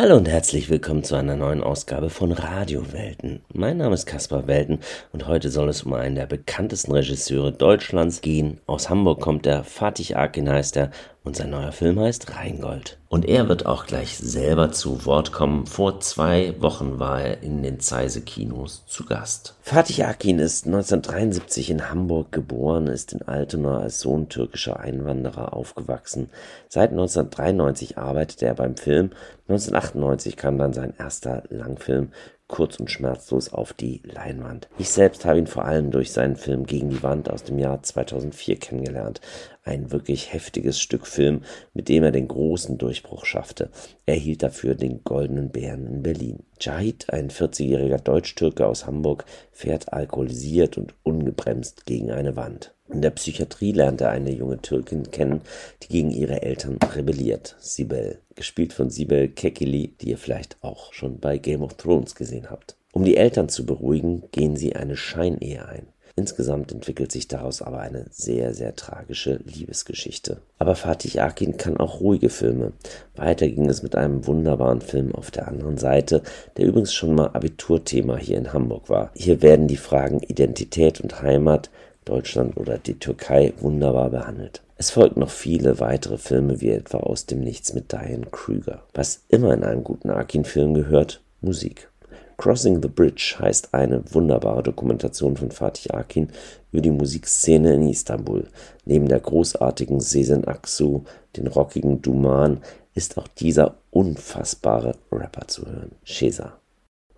Hallo und herzlich willkommen zu einer neuen Ausgabe von Radiowelten. Mein Name ist Caspar Welten und heute soll es um einen der bekanntesten Regisseure Deutschlands gehen. Aus Hamburg kommt der, Fatih Akin heißt er und sein neuer Film heißt Rheingold. Und er wird auch gleich selber zu Wort kommen. Vor zwei Wochen war er in den Zeise Kinos zu Gast. Fatih Akin ist 1973 in Hamburg geboren, ist in Altona als Sohn türkischer Einwanderer aufgewachsen. Seit 1993 arbeitet er beim Film. 1998 kam dann sein erster Langfilm kurz und schmerzlos auf die Leinwand. Ich selbst habe ihn vor allem durch seinen Film Gegen die Wand aus dem Jahr 2004 kennengelernt. Ein wirklich heftiges Stück Film, mit dem er den großen Durchbruch schaffte. Er hielt dafür den Goldenen Bären in Berlin. Jahid, ein 40-jähriger Deutsch-Türke aus Hamburg, fährt alkoholisiert und ungebremst gegen eine Wand. In der Psychiatrie lernt er eine junge Türkin kennen, die gegen ihre Eltern rebelliert. Sibel, gespielt von Sibel Kekili, die ihr vielleicht auch schon bei Game of Thrones gesehen habt. Um die Eltern zu beruhigen, gehen sie eine Scheinehe ein. Insgesamt entwickelt sich daraus aber eine sehr, sehr tragische Liebesgeschichte. Aber Fatih Akin kann auch ruhige Filme. Weiter ging es mit einem wunderbaren Film auf der anderen Seite, der übrigens schon mal Abiturthema hier in Hamburg war. Hier werden die Fragen Identität und Heimat, Deutschland oder die Türkei wunderbar behandelt. Es folgten noch viele weitere Filme, wie etwa Aus dem Nichts mit Diane Krüger. Was immer in einem guten Akin-Film gehört, Musik. Crossing the Bridge heißt eine wunderbare Dokumentation von Fatih Akin über die Musikszene in Istanbul. Neben der großartigen Sezen Aksu, den rockigen Duman, ist auch dieser unfassbare Rapper zu hören, Sheza.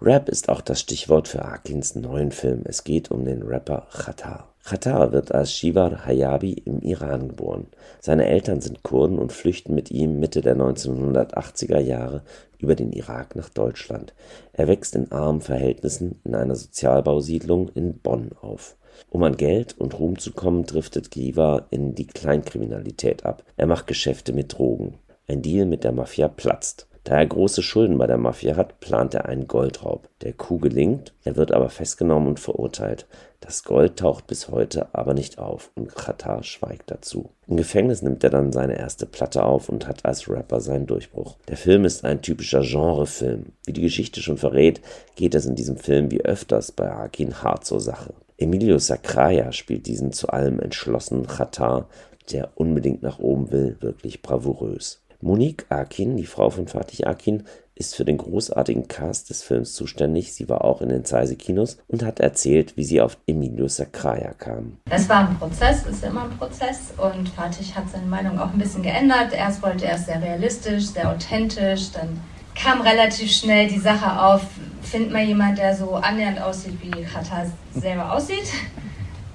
Rap ist auch das Stichwort für Akins neuen Film. Es geht um den Rapper Khatar. Khattar wird als Shivar Hayabi im Iran geboren. Seine Eltern sind Kurden und flüchten mit ihm Mitte der 1980er Jahre über den Irak nach Deutschland. Er wächst in armen Verhältnissen in einer Sozialbausiedlung in Bonn auf. Um an Geld und Ruhm zu kommen, driftet Giva in die Kleinkriminalität ab. Er macht Geschäfte mit Drogen. Ein Deal mit der Mafia platzt. Da er große Schulden bei der Mafia hat, plant er einen Goldraub. Der Coup gelingt, er wird aber festgenommen und verurteilt. Das Gold taucht bis heute aber nicht auf und Khatar schweigt dazu. Im Gefängnis nimmt er dann seine erste Platte auf und hat als Rapper seinen Durchbruch. Der Film ist ein typischer Genrefilm. Wie die Geschichte schon verrät, geht es in diesem Film wie öfters bei Akin hart zur Sache. Emilio Sacraia spielt diesen zu allem entschlossenen Khatar, der unbedingt nach oben will, wirklich bravourös. Monique Akin, die Frau von Fatih Akin, ist für den großartigen Cast des Films zuständig. Sie war auch in den Zeise Kinos und hat erzählt, wie sie auf Emilio Sacraia kam. Es war ein Prozess, ist immer ein Prozess und Fatih hat seine Meinung auch ein bisschen geändert. Erst wollte er es sehr realistisch, sehr authentisch, dann kam relativ schnell die Sache auf, findet man jemand, der so annähernd aussieht, wie Kata selber aussieht.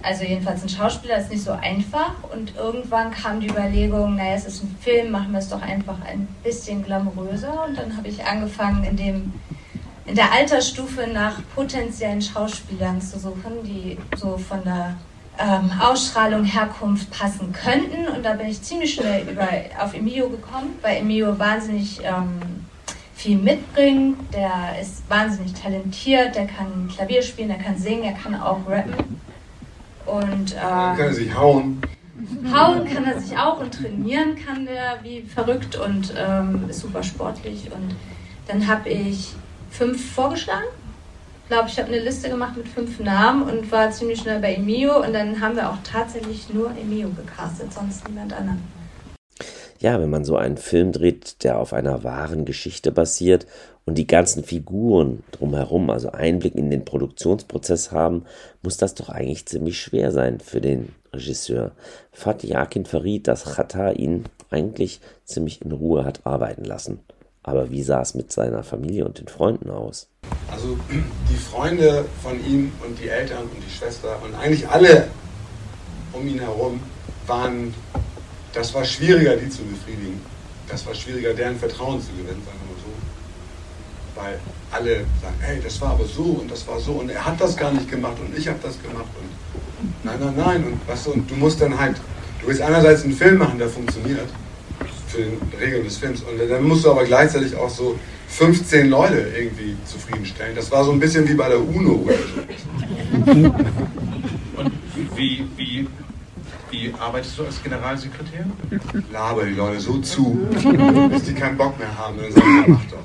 Also jedenfalls ein Schauspieler ist nicht so einfach und irgendwann kam die Überlegung, naja, es ist ein Film, machen wir es doch einfach ein bisschen glamouröser. Und dann habe ich angefangen, in, dem, in der Altersstufe nach potenziellen Schauspielern zu suchen, die so von der ähm, Ausstrahlung, Herkunft passen könnten. Und da bin ich ziemlich schnell über, auf Emilio gekommen, weil Emilio wahnsinnig ähm, viel mitbringt, der ist wahnsinnig talentiert, der kann Klavier spielen, der kann singen, er kann auch rappen und, äh, kann er sich hauen. Hauen kann er sich auch und trainieren kann der wie verrückt und ähm, ist super sportlich. Und dann habe ich fünf vorgeschlagen. Ich glaube, ich habe eine Liste gemacht mit fünf Namen und war ziemlich schnell bei Emio. Und dann haben wir auch tatsächlich nur Emio gecastet, sonst niemand anderen. Ja, wenn man so einen Film dreht, der auf einer wahren Geschichte basiert und die ganzen Figuren drumherum, also Einblick in den Produktionsprozess haben, muss das doch eigentlich ziemlich schwer sein für den Regisseur. Fatih Akin verriet, dass Chata ihn eigentlich ziemlich in Ruhe hat arbeiten lassen. Aber wie sah es mit seiner Familie und den Freunden aus? Also die Freunde von ihm und die Eltern und die Schwester und eigentlich alle um ihn herum waren, das war schwieriger, die zu befriedigen. Das war schwieriger, deren Vertrauen zu gewinnen, sagen wir mal so weil alle sagen, hey, das war aber so und das war so und er hat das gar nicht gemacht und ich habe das gemacht und nein, nein, nein und was und du musst dann halt, du willst einerseits einen Film machen, der funktioniert für die Regeln des Films und dann musst du aber gleichzeitig auch so 15 Leute irgendwie zufriedenstellen. Das war so ein bisschen wie bei der UNO oder so. Und wie, wie wie arbeitest du als Generalsekretär? Laber die Leute so zu, bis die keinen Bock mehr haben. Dann sagen sie, mach doch.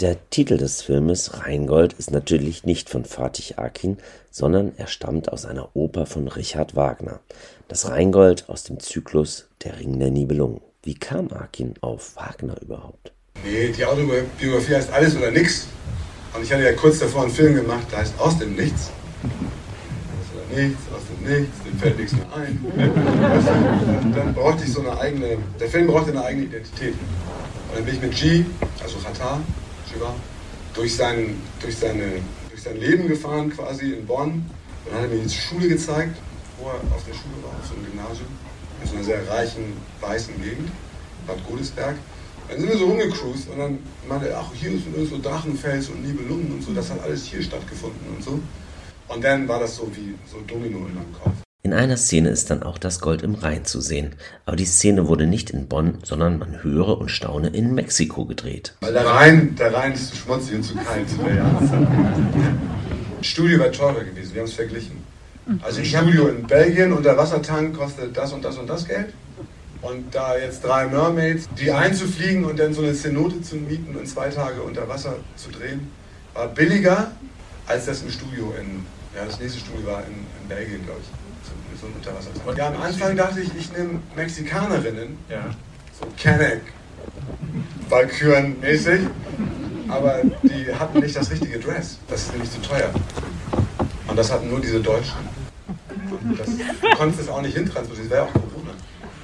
Der Titel des Filmes Rheingold ist natürlich nicht von Fatih Akin, sondern er stammt aus einer Oper von Richard Wagner. Das Rheingold aus dem Zyklus Der Ring der Nibelungen. Wie kam Akin auf Wagner überhaupt? Nee, die Autobiografie heißt Alles oder Nix. Und ich hatte ja kurz davor einen Film gemacht, der heißt Aus dem Nichts. Nichts, aus dem Nichts, dem fällt nichts mehr ein. dann, brauchte ich so eine eigene, der Film brauchte eine eigene Identität. Und dann bin ich mit G, also Qatar, Shiva, durch sein, durch, seine, durch sein Leben gefahren quasi in Bonn. Und dann hat er mir die Schule gezeigt, wo er auf der Schule war, auf so einem Gymnasium, in so einer sehr reichen, weißen Gegend, Bad Godesberg. Dann sind wir so rumgecruised und dann meinte er, ach, hier ist so Drachenfels und Nibelungen und so, das hat alles hier stattgefunden und so. Und dann war das so wie so Domino in meinem Kopf. In einer Szene ist dann auch das Gold im Rhein zu sehen. Aber die Szene wurde nicht in Bonn, sondern man höre und staune in Mexiko gedreht. Weil der Rhein, der Rhein ist zu schmutzig und zu kalt Jahreszeit. Studio wäre teurer gewesen, wir haben es verglichen. Also ein Studio in Belgien und der Wassertank kostet das und das und das Geld. Und da jetzt drei Mermaids, die einzufliegen und dann so eine Cenote zu mieten und zwei Tage unter Wasser zu drehen, war billiger als das im Studio in, ja, das nächste Studio war in, in Belgien, glaube ich. So, so ein Unterwassertank. Ja, am Anfang dachte ich, ich nehme Mexikanerinnen, Ja. so Kenneck, Valkyren mäßig, aber die hatten nicht das richtige Dress. Das ist nämlich zu teuer. Und das hatten nur diese Deutschen. Und das, du konntest es auch nicht hintransportieren, das wäre auch Corona.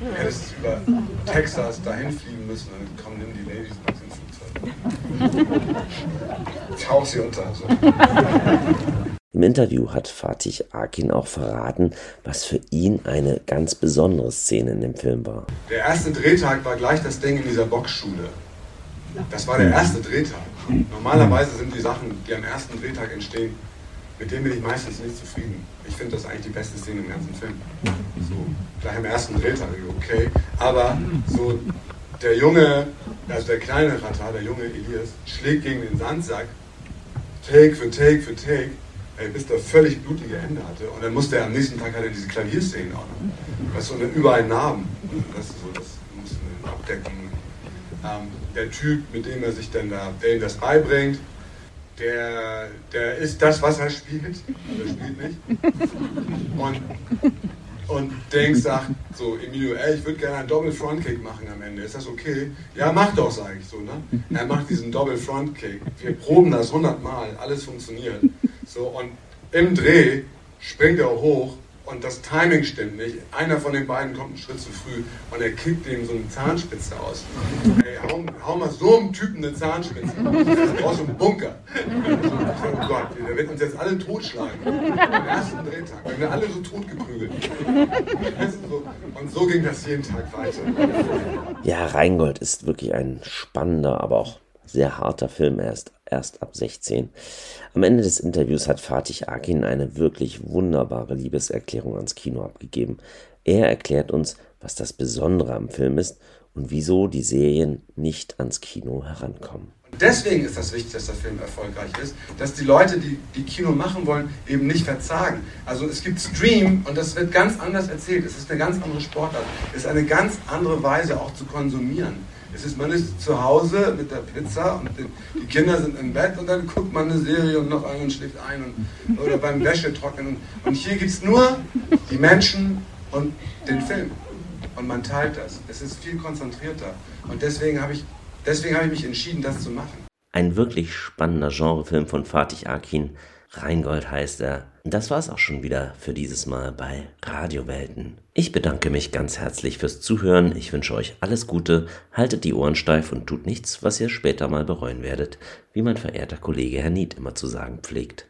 Du hättest über Texas dahin fliegen müssen und dann kommen nimm die Ladies und ins Flugzeug. Tauch sie unter. So. Im Interview hat Fatih Akin auch verraten, was für ihn eine ganz besondere Szene in dem Film war. Der erste Drehtag war gleich das Ding in dieser Boxschule. Das war der erste Drehtag. Normalerweise sind die Sachen, die am ersten Drehtag entstehen, mit denen bin ich meistens nicht zufrieden. Ich finde das eigentlich die beste Szene im ganzen Film. So, gleich am ersten Drehtag, okay. Aber so der junge, also der kleine Ratar, der junge Elias, schlägt gegen den Sandsack, Take für Take für Take, bis der völlig blutige Hände hatte. Und dann musste er am nächsten Tag halt diese Klavierszenen auch noch. Weißt du, und überall Narben. Das, so, das musste man abdecken. Ähm, der Typ, mit dem er sich dann da, der ihm das beibringt, der, der ist das, was er spielt. Also er spielt nicht. Und, und Denk sagt so, Emilio, ey, ich würde gerne einen Double Frontkick machen am Ende. Ist das okay? Ja, mach doch, sage ich so. Ne? Er macht diesen Double Frontkick. Wir proben das hundertmal, alles funktioniert. So, und im Dreh springt er hoch und das Timing stimmt nicht. Einer von den beiden kommt einen Schritt zu früh und er kickt ihm so eine Zahnspitze aus. Ey, hau, hau mal so einem Typen eine Zahnspitze. Du brauchst einen Bunker. Oh Gott, der wird uns jetzt alle totschlagen. Am ersten Drehtag. Werden wir alle so totgeprügelt. So- Und so ging das jeden Tag weiter. Ja, Rheingold ist wirklich ein spannender, aber auch sehr harter Film, erst, erst ab 16. Am Ende des Interviews hat Fatih Akin eine wirklich wunderbare Liebeserklärung ans Kino abgegeben. Er erklärt uns, was das Besondere am Film ist und wieso die Serien nicht ans Kino herankommen. Deswegen ist das wichtig, dass der Film erfolgreich ist, dass die Leute, die, die Kino machen wollen, eben nicht verzagen. Also es gibt Stream und das wird ganz anders erzählt. Es ist eine ganz andere Sportart. Es ist eine ganz andere Weise auch zu konsumieren. Es ist, man ist zu Hause mit der Pizza und die, Kinder sind im Bett und dann guckt man eine Serie und noch einen schläft ein und, oder beim Wäschetrocknen. Und, und hier gibt es nur die Menschen und den Film. Und man teilt das. Es ist viel konzentrierter. Und deswegen habe ich, deswegen habe ich mich entschieden, das zu machen. Ein wirklich spannender Genrefilm von Fatih Akin. Rheingold heißt er. Das war's auch schon wieder für dieses Mal bei Radiowelten. Ich bedanke mich ganz herzlich fürs Zuhören. Ich wünsche euch alles Gute. Haltet die Ohren steif und tut nichts, was ihr später mal bereuen werdet, wie mein verehrter Kollege Herr Nied immer zu sagen pflegt.